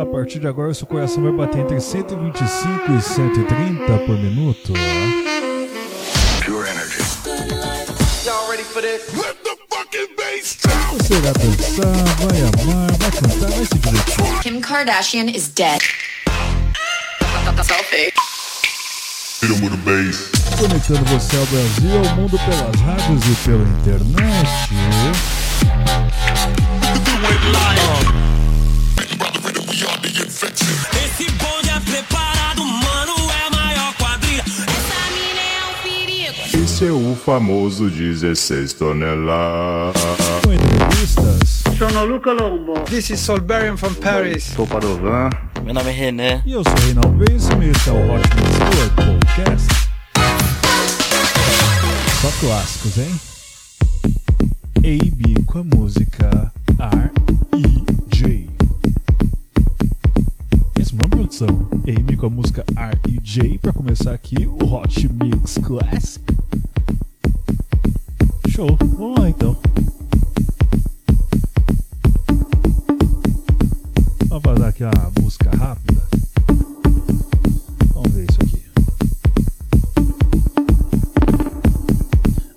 A partir de agora, seu coração vai bater entre 125 e 130 por minuto. Pure energy. Y'all ready for this? Let the fucking bass drop. Você vai dançar, vai amar, vai cantar, vai se divertir. Kim Kardashian is dead. Selfie. Hit him with a bass. Conectando você ao Brasil, ao mundo pelas rádios e pela internet. Esse bonde é preparado, mano, é maior quadrilha. Essa mina é um perigo. Esse é o famoso 16 toneladas. Com entrevistas. Sono Luca Lombo. This is Solberian from Paris. Sou Padovan. Meu nome é René. E eu sou Reinaldo Benson e esse é o Hot Mix Club Podcast. Só clássicos, hein? AB com a música R.E.J. AB com a música R.E.J. Pra começar aqui o Hot Mix Classic. Show, vamos lá então. Vamos fazer aqui uma busca rápida. Vamos ver isso aqui.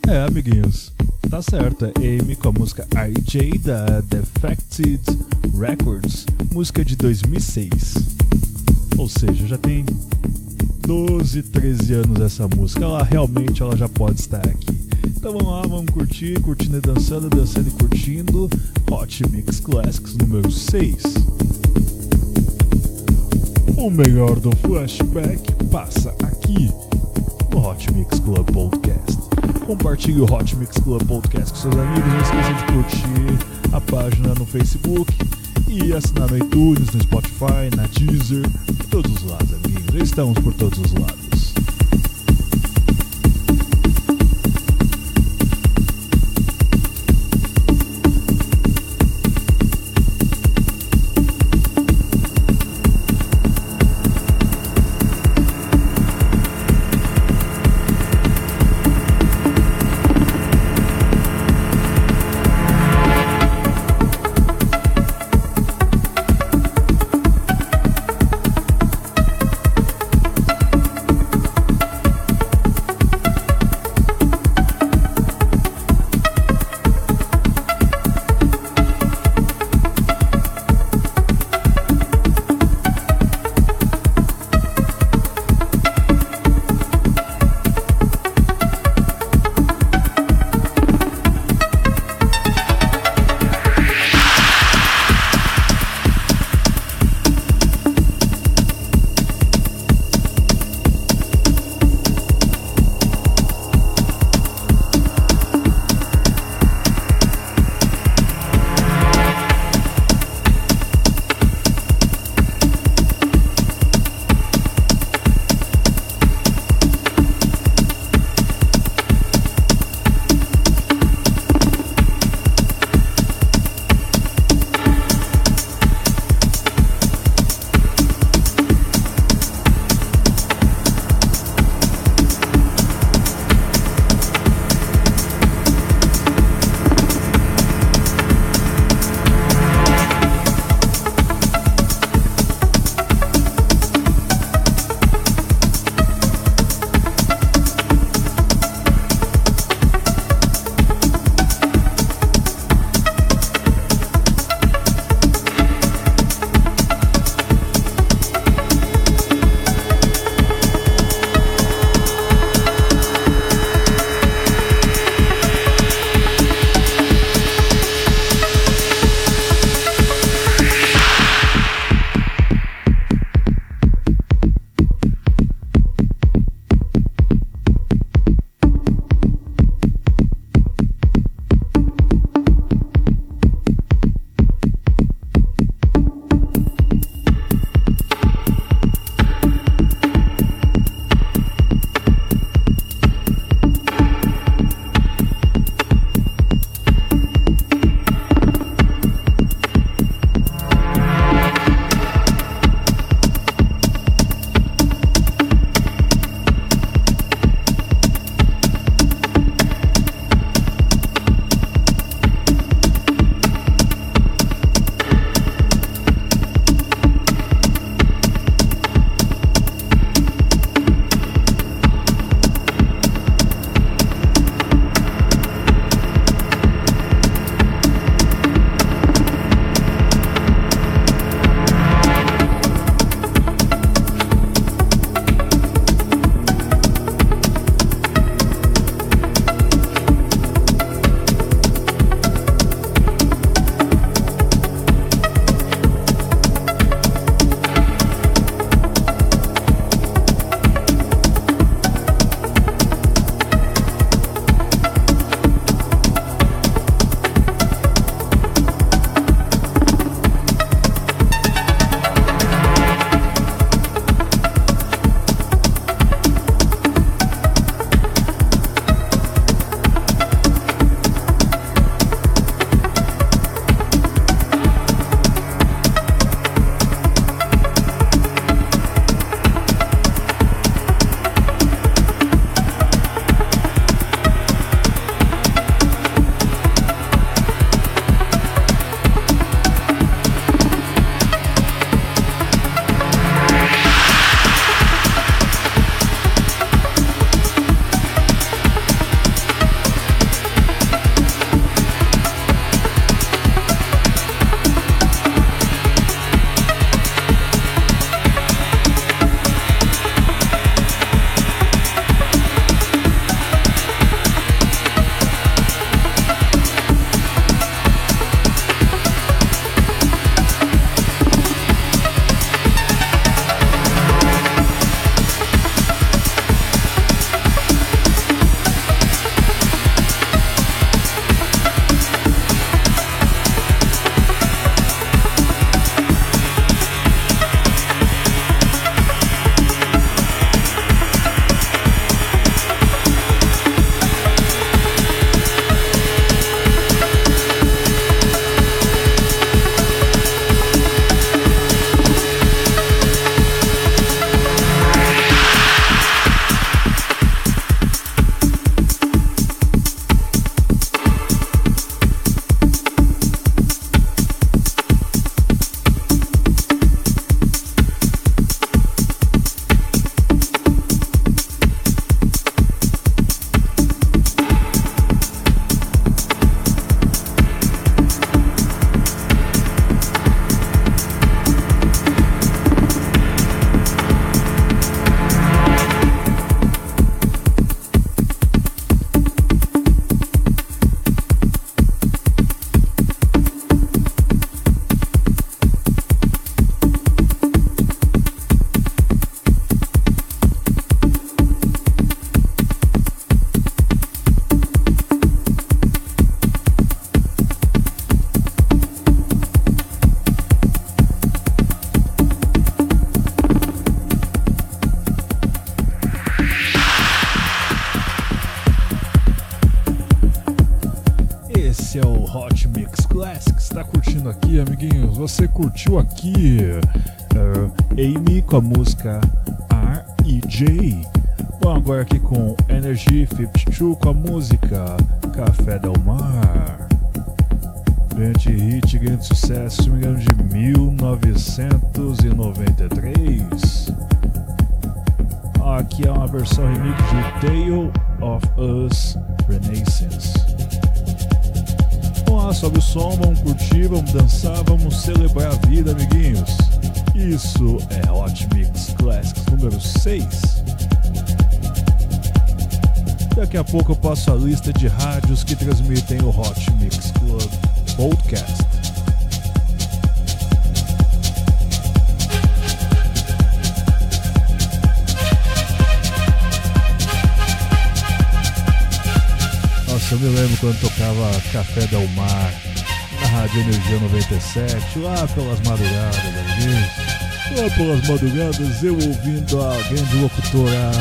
É, amiguinhos tá certo, é Amy com a música RJ da Defected Records, música de 2006. Ou seja, já tem 12, 13 anos essa música, ela realmente ela já pode estar aqui. Então vamos lá, vamos curtir, curtindo e dançando, dançando e curtindo. Hot Mix Classics número 6. O melhor do flashback passa aqui no Hot Mix Club Podcast. Compartilhe o Hot Mix Club Podcast com seus amigos. Não esqueça de curtir a página no Facebook e assinar no iTunes, no Spotify, na Deezer, todos os lados, amiguinhos. Estamos por todos os lados. Você curtiu aqui uh, Amy com a música R.E.J. Bom, agora aqui com Energy 52 com a música Café Del Mar. Grande hit, grande sucesso, se não me engano, de 1993. Aqui é uma versão remix de Tale of Us Renaissance. Vamos lá, sobe o som, vamos curtir, vamos dançar, vamos celebrar a vida, amiguinhos. Isso é Hot Mix Classics número 6. Daqui a pouco eu passo a lista de rádios que transmitem o Hot Mix Club Podcast. Eu me lembro quando tocava Café Del Mar na Rádio Energia 97, lá pelas madrugadas, amiguinhos. Lá pelas madrugadas, eu ouvindo a grande locutora,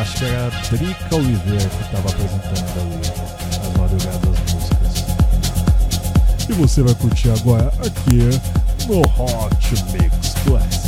acho que era a Drica Oliveira que estava apresentando ali as madrugadas das músicas. E você vai curtir agora aqui no Hot Mix Classic.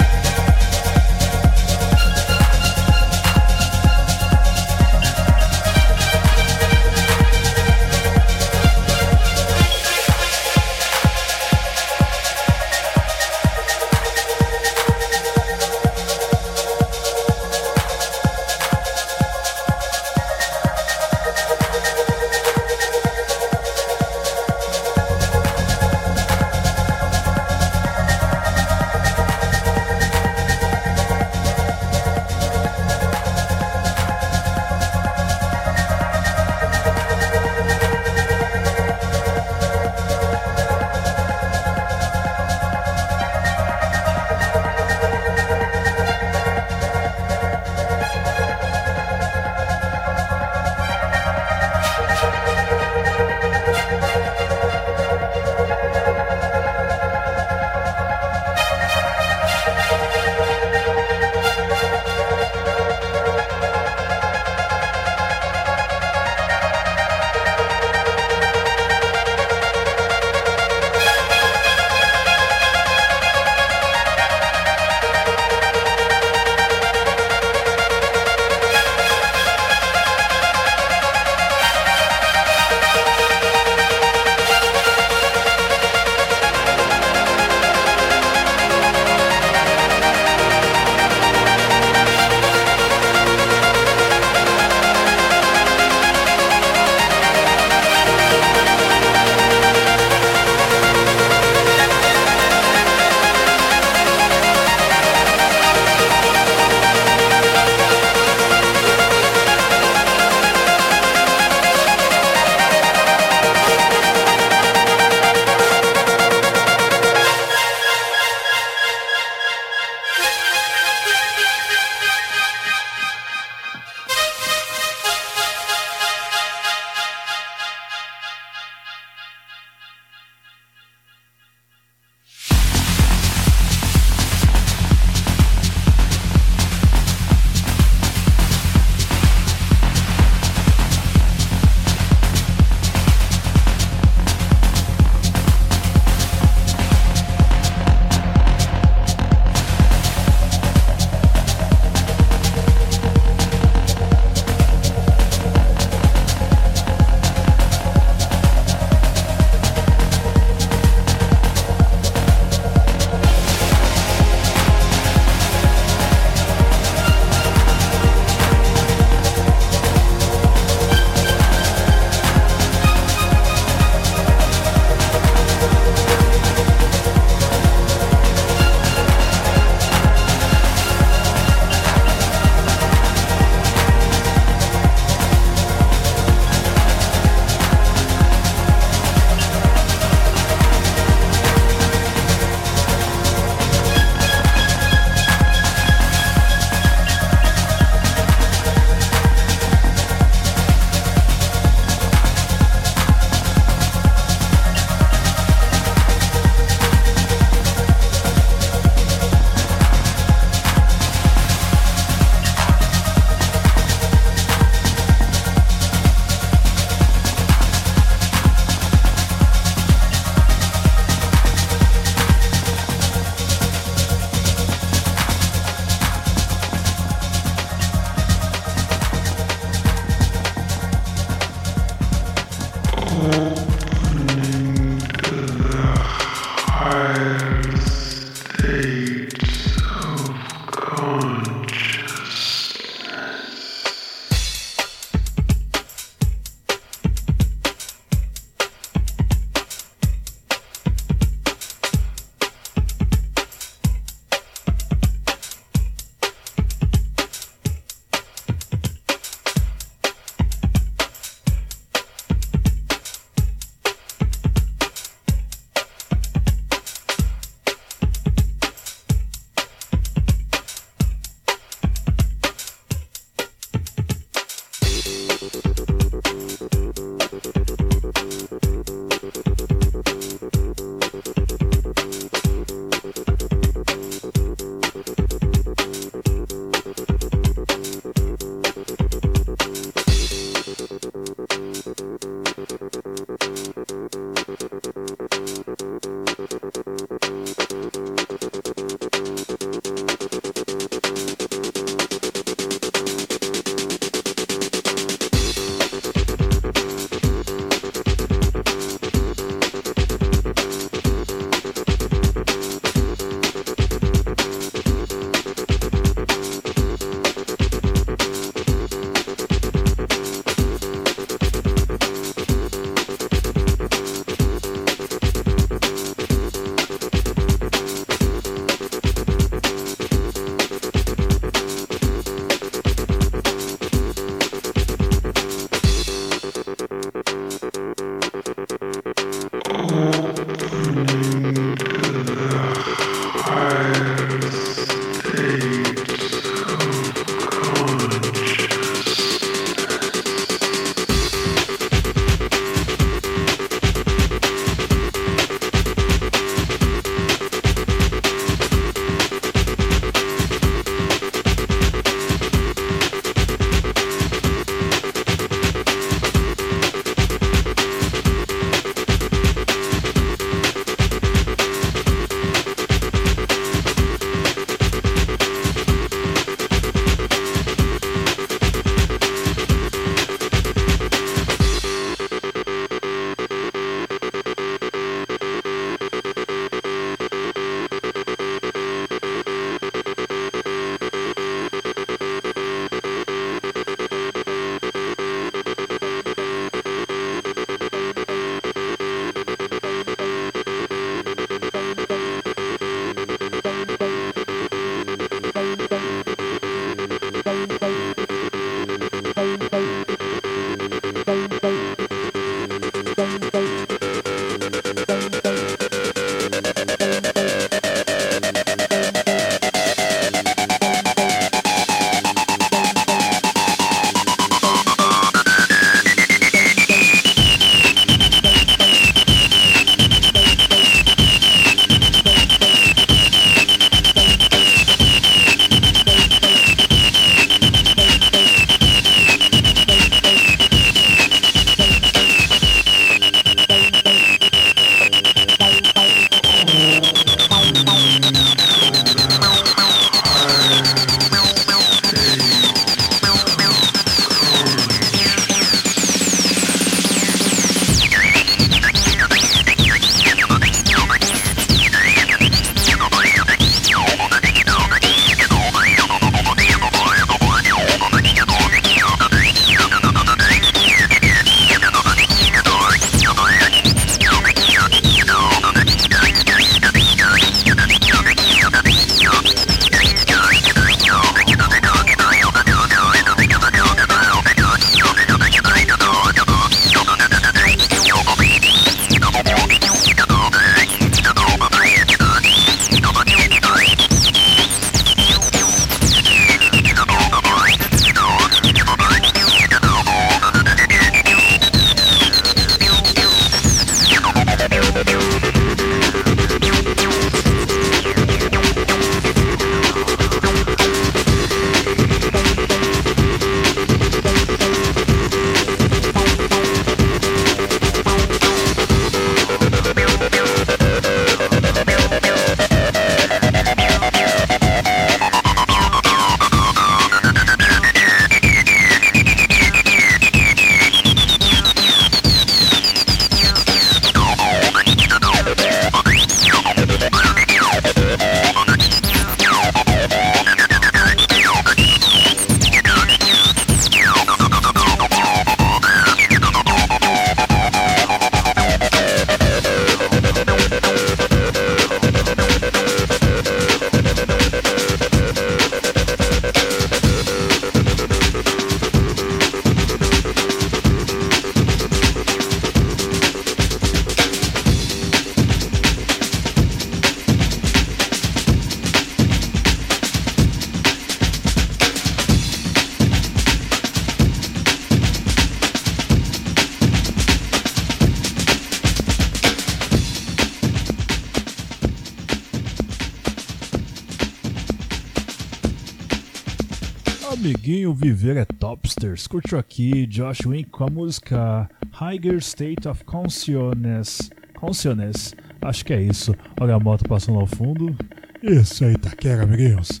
Topsters. Curtiu aqui Josh Wink com a música Higher State of Consciousness. Consciousness. Acho que é isso. Olha a moto passando ao fundo. Isso aí, Taquera, amiguinhos.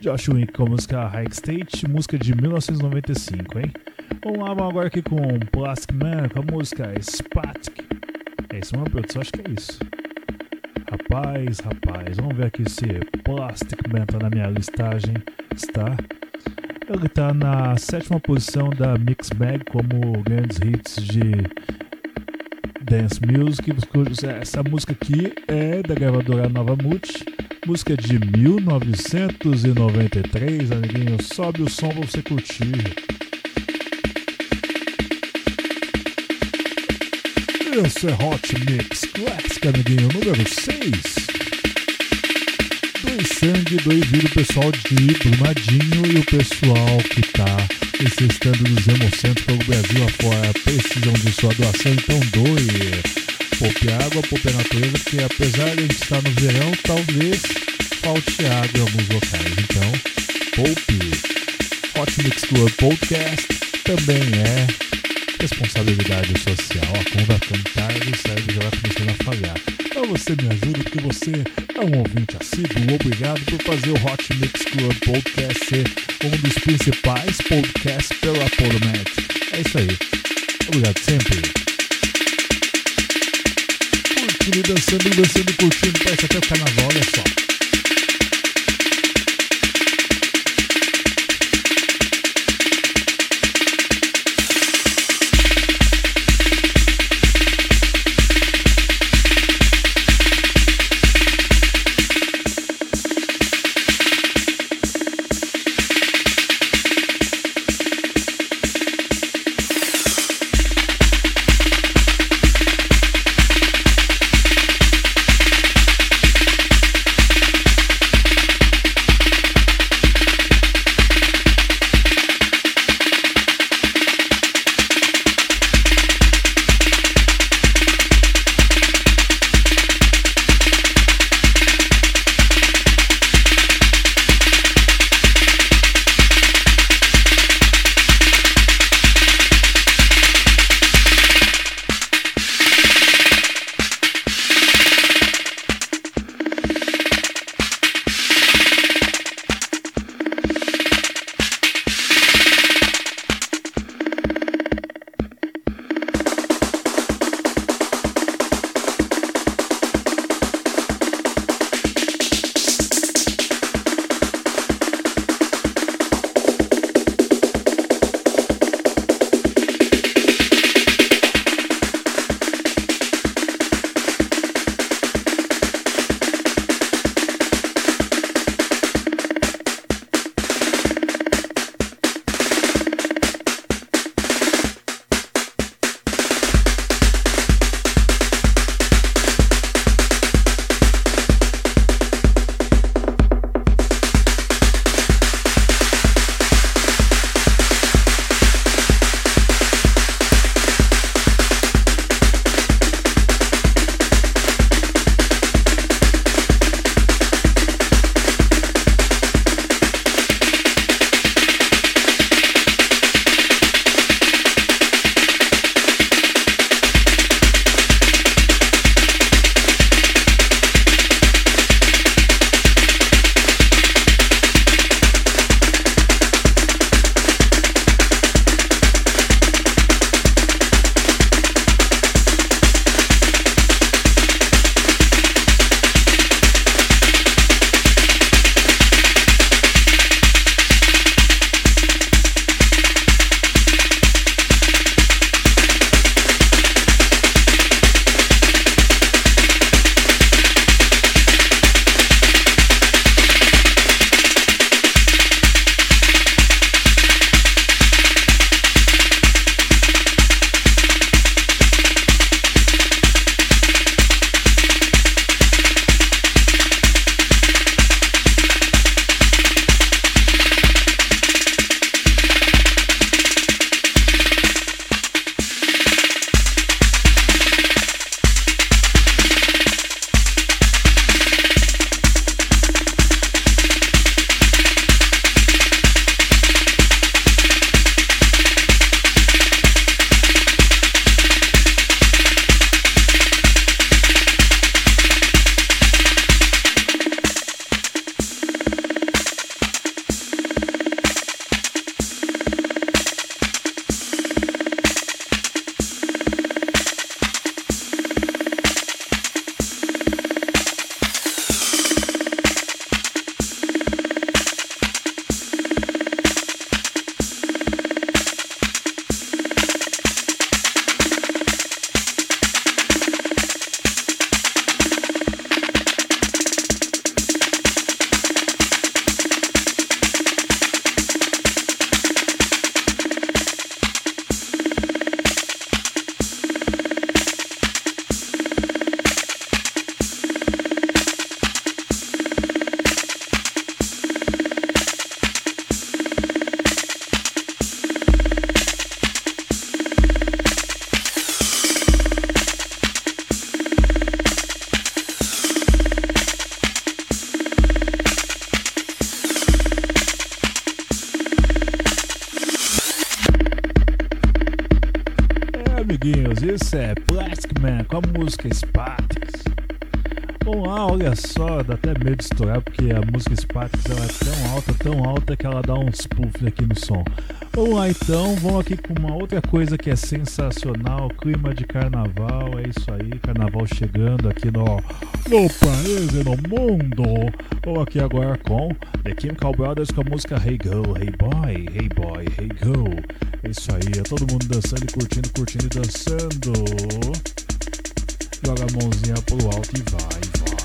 Josh Wink com a música High State, música de 1995, hein? Vamos lá, vamos agora aqui com Plastic Man com a música Spatic. É isso mesmo, produção? Acho que é isso. Rapaz, rapaz, vamos ver aqui se Plastic Man tá na minha listagem. Está. Ele tá na sétima posição da Mix Bag como grandes hits de Dance Music. Essa música aqui é da gravadora Nova Multi. Música de 1993, amiguinho. Sobe o som pra você curtir. Esse é Hot Mix Classic, amiguinho, número 6. Dois sangue, dois vida, o pessoal de Brumadinho e o pessoal que tá necessitando dos hemocentros pelo Brasil afora precisam de sua doação, então doe. Poupe água, poupe a natureza, porque apesar de a gente estar no verão, talvez falte água em alguns locais. Então, poupe. Hot Mix Club Podcast também é responsabilidade social, a conta cantar e o cérebro já vai começando a falhar. Então você me ajuda porque você é um ouvinte assíduo. Obrigado por fazer o Hot Mix Club Podcast ser um dos principais podcasts pela Podomet. É isso aí. Obrigado sempre. Curtindo, dançando, dançando, curtindo. Parece até o carnaval, olha só. Amiguinhos, isso é Plastic Man com a música Sparks. Vamos lá, olha só, dá até medo de estourar porque a música Sparks ela é tão alta, tão alta que ela dá uns puff aqui no som. Vamos lá então, vamos aqui com uma outra coisa que é sensacional, clima de carnaval, é isso aí, carnaval chegando aqui no, no país e no mundo. Vamos aqui agora com The Chemical Brothers com a música Hey Go, Hey Boy, Hey Boy, Hey Go. É isso aí, é todo mundo dançando e curtindo, curtindo e dançando. Joga a mãozinha pro alto e vai, vai,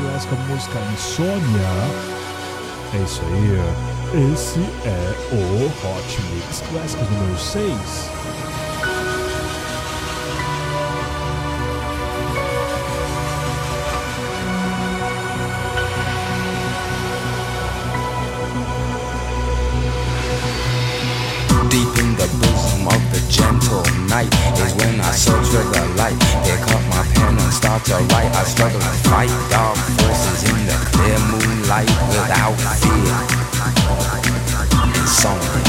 Faithless com er a música Insônia. É isso aí, esse é o Hot Mix Clássicos número 6. Deep in the bosom of the gentle night is when I search for the light. Start to write. I struggle to fight dark forces in the clear moonlight without fear. Insomnia.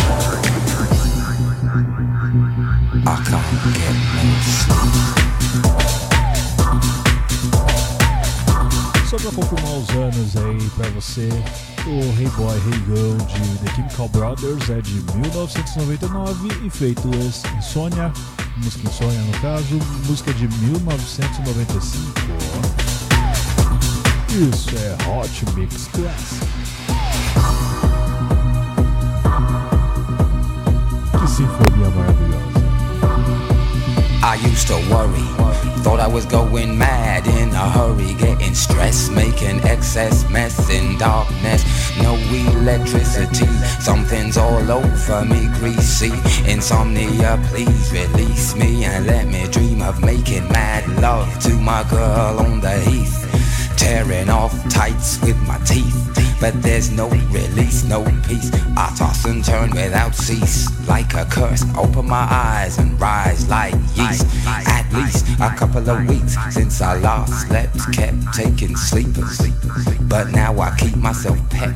I can't get no sleep. Só pra confirmar os anos aí pra você, o Hey Boy, Hey Girl de The Chemical Brothers é de 1999 e feito esse Insônia, música Insônia no caso, música de 1995. Isso é Hot Mix Classic. Que sinfonia maravilhosa. I used to worry, thought I was going mad in a hurry, getting stressed, making excess mess in darkness. No electricity, something's all over me, greasy. Insomnia, please release me and let me dream of making mad love to my girl on the heath. Tearing off tights with my teeth, but there's no release, no peace. I toss and turn without cease, like a curse. Open my eyes and rise like yeast. At least a couple of weeks since I last slept, kept taking sleepers. But now I keep myself pet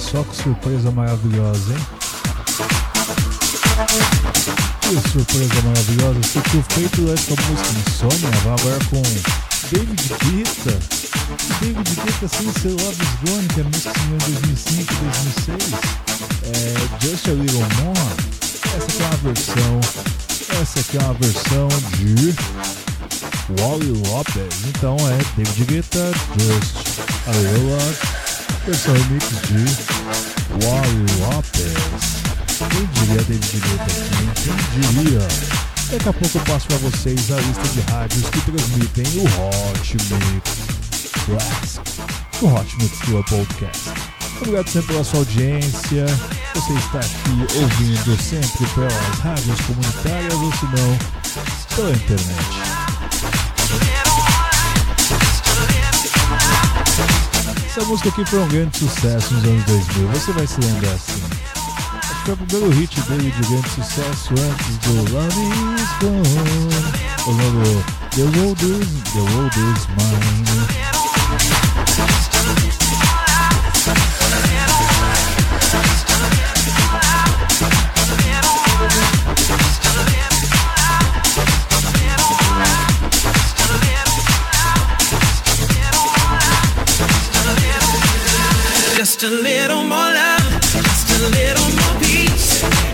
Só que surpresa maravilhosa, hein? Que surpresa maravilhosa. Tinha feito essa música Insônia, vai agora com David Guetta. David Guetta sem ser Love is Gone, que é a música em 2005 2006. É Just a Little More. Essa aqui é uma versão. Essa aqui é uma versão de Wally Lopez. Então é David Guetta, Just a Little More versão remix de Wally Lopez. Quem diria David Guetta aqui? Quem diria? Daqui a pouco eu passo para vocês a lista de rádios que transmitem o Hot Mix Classic, o Hot Mix Club Podcast. Obrigado sempre pela sua audiência. Você está aqui ouvindo sempre pelas rádios comunitárias ou se não, pela internet. Essa música aqui foi um grande sucesso nos anos 2000, você vai se lembrar assim. Foi o primeiro hit dele de grande sucesso antes do Love Is Gone. O nome The World Is, The World Is Mine. Just a little more love, just a little more peace.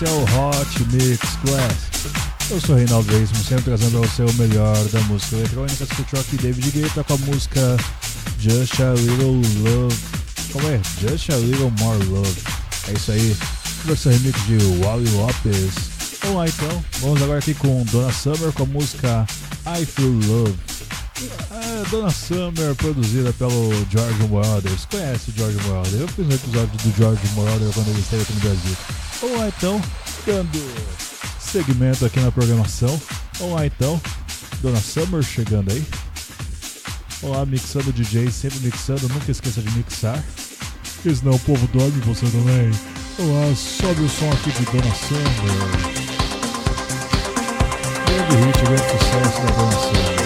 Esse é o Hot Mix Class. Eu sou Reinaldo Veríssimo, sempre trazendo pra você o melhor da música eletrônica. Curtiu aqui David Guetta com a música Just a Little Love. Como é? Just a Little More Love. É isso aí, versão remix de Wally Lopes. Vamos lá então, vamos agora aqui com Donna Summer com a música I Feel Love. É, Donna Summer, produzida pelo George Moroder. Você conhece o George Moroder? Eu fiz um episódio do George Moroder quando ele esteve aqui no Brasil. Vamos lá então, dando segmento aqui na programação. Vamos lá então, Dona Summer chegando aí. Vamos lá, mixando DJ, sempre mixando, nunca esqueça de mixar. Porque senão o povo dorme você também. Vamos lá, sobe o som aqui de Dona Summer. Grande hit, grande sucesso da Dona Summer.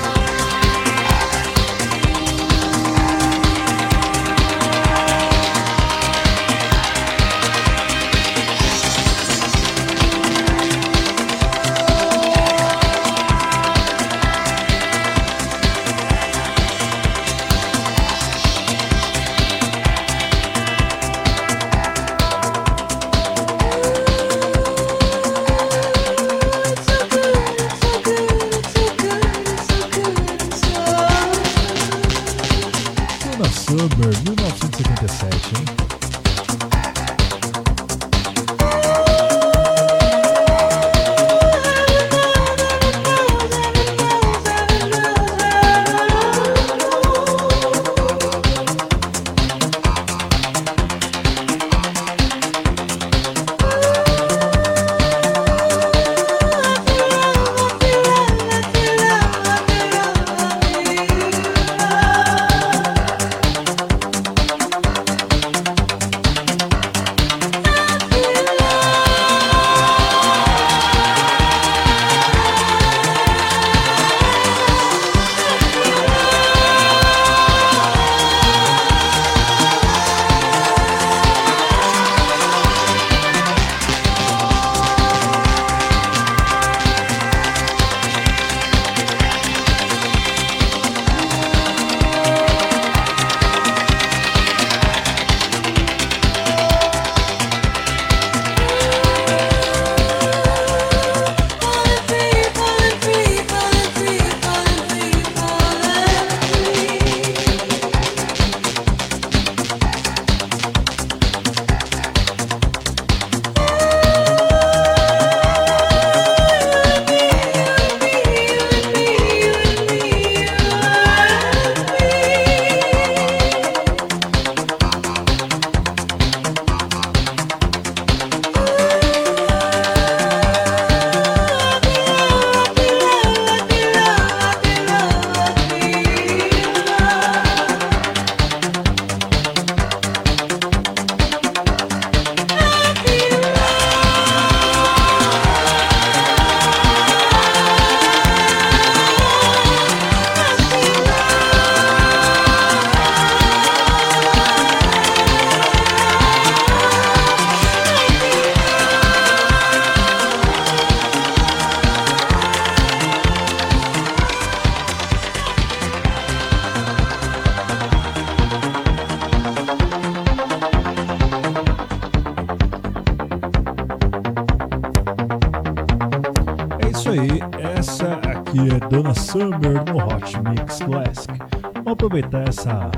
Essa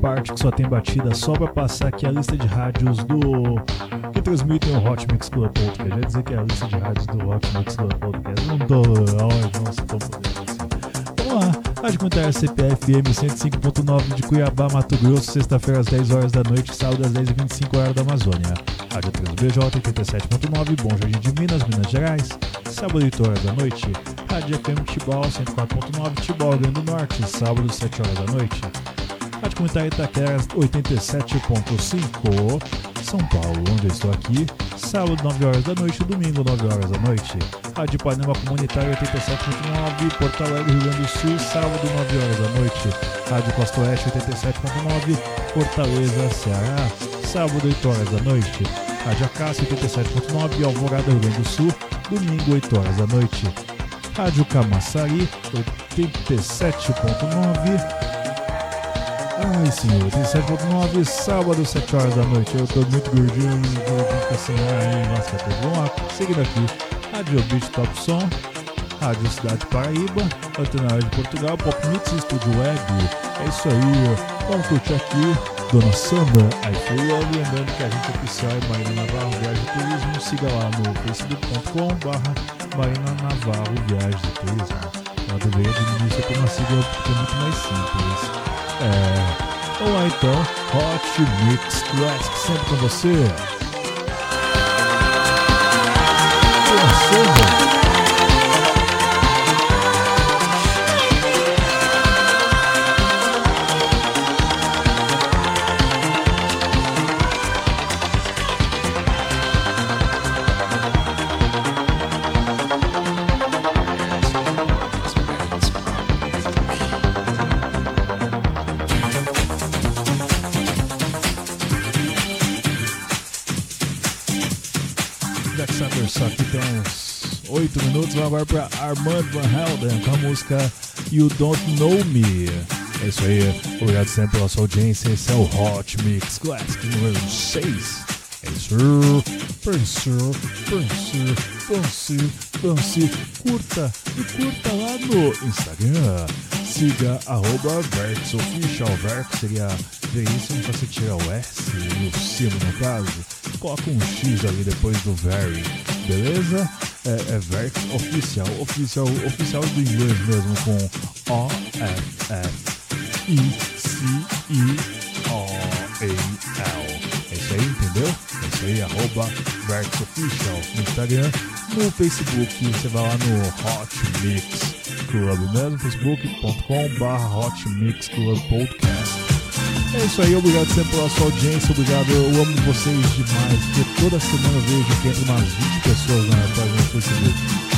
parte que só tem batida só para passar aqui a lista de rádios do que transmitem o Hot Mix Club Podcast. Já dizer que é a lista de rádios do Hot Mix Club Podcast. Não tô. Ai, nossa, tô podendo. Vamos lá. Rádio Comunitária CPFM 105.9 de Cuiabá, Mato Grosso, sexta-feira às 10 horas da noite, sábado às 10h25 horas da Amazônia. Rádio 3BJ 87.9, Bom Jardim de Minas, Minas Gerais, sábado 8 horas da noite. Rádio FM Tibau 104.9, Tibau, Grande do Norte, sábado 7 horas da noite. Rádio Comunitária Itaquera 87.5, São Paulo, onde eu estou aqui, sábado 9 horas da noite, domingo 9 horas da noite. Rádio Panema Comunitária 87.9, Porto Alegre, Rio Grande do Sul, sábado 9 horas da noite. Rádio Costa Oeste 87.9, Fortaleza, Ceará, sábado 8 horas da noite. Rádio Acácia 87.9, Alvorada, Rio Grande do Sul, domingo 8 horas da noite. Rádio Camaçari 87.9, Ai, senhor, tem 7.9, sábado, 7 horas da noite. Eu tô muito gordinho, gordinho fica sem ar aí. Nossa, tá vamos lá. Seguindo aqui, Rádio Beat Top Som, Rádio Cidade Paraíba, Antena de Portugal, Pop Mix Estúdio Web. É isso aí, vamos curtir aqui. Dona Samba, aí foi eu lembrando que a gente é oficial é Marina Navarro Viagem e Turismo. Siga lá no facebook.com barra Marina Navarro Viagem e Turismo. Ela deveria isso aqui uma sigla porque é muito mais simples. É. Ou então, Hot Mix Classic sempre com você. Dona agora para Armand Van Helden com a música You Don't Know Me. É isso aí. Obrigado sempre pela sua audiência. Esse é o Hot Mix Classic número 6. É isso. Pense, pense, pense, pense. Curta e curta lá no Instagram. Siga arroba Verx Official. Verx seria veríssimo pra você tirar o S e o cima no caso. Coloca um X ali depois do Very, beleza? É, é Verx Oficial, oficial, oficial do inglês mesmo, com O F F I C I O A L. É isso aí, entendeu? É isso aí, arroba Verx Official no Instagram, no Facebook, você vai lá no Hot Mix Club mesmo, facebook.com barra Hot Mix Club Podcast. É isso aí, obrigado sempre pela sua audiência, obrigado, eu amo vocês demais, porque toda semana eu vejo que entra umas 20 pessoas na página do Facebook.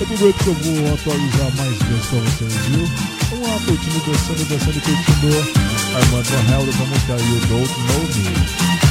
Eu prometo que eu vou atualizar mais vezes pra vocês, viu? Vamos lá, curtindo, dançando, dançando e curtindo Armando Helder a música You Don't Know Me.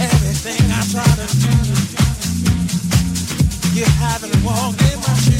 Everything I try to do, you haven't walked in my shoes.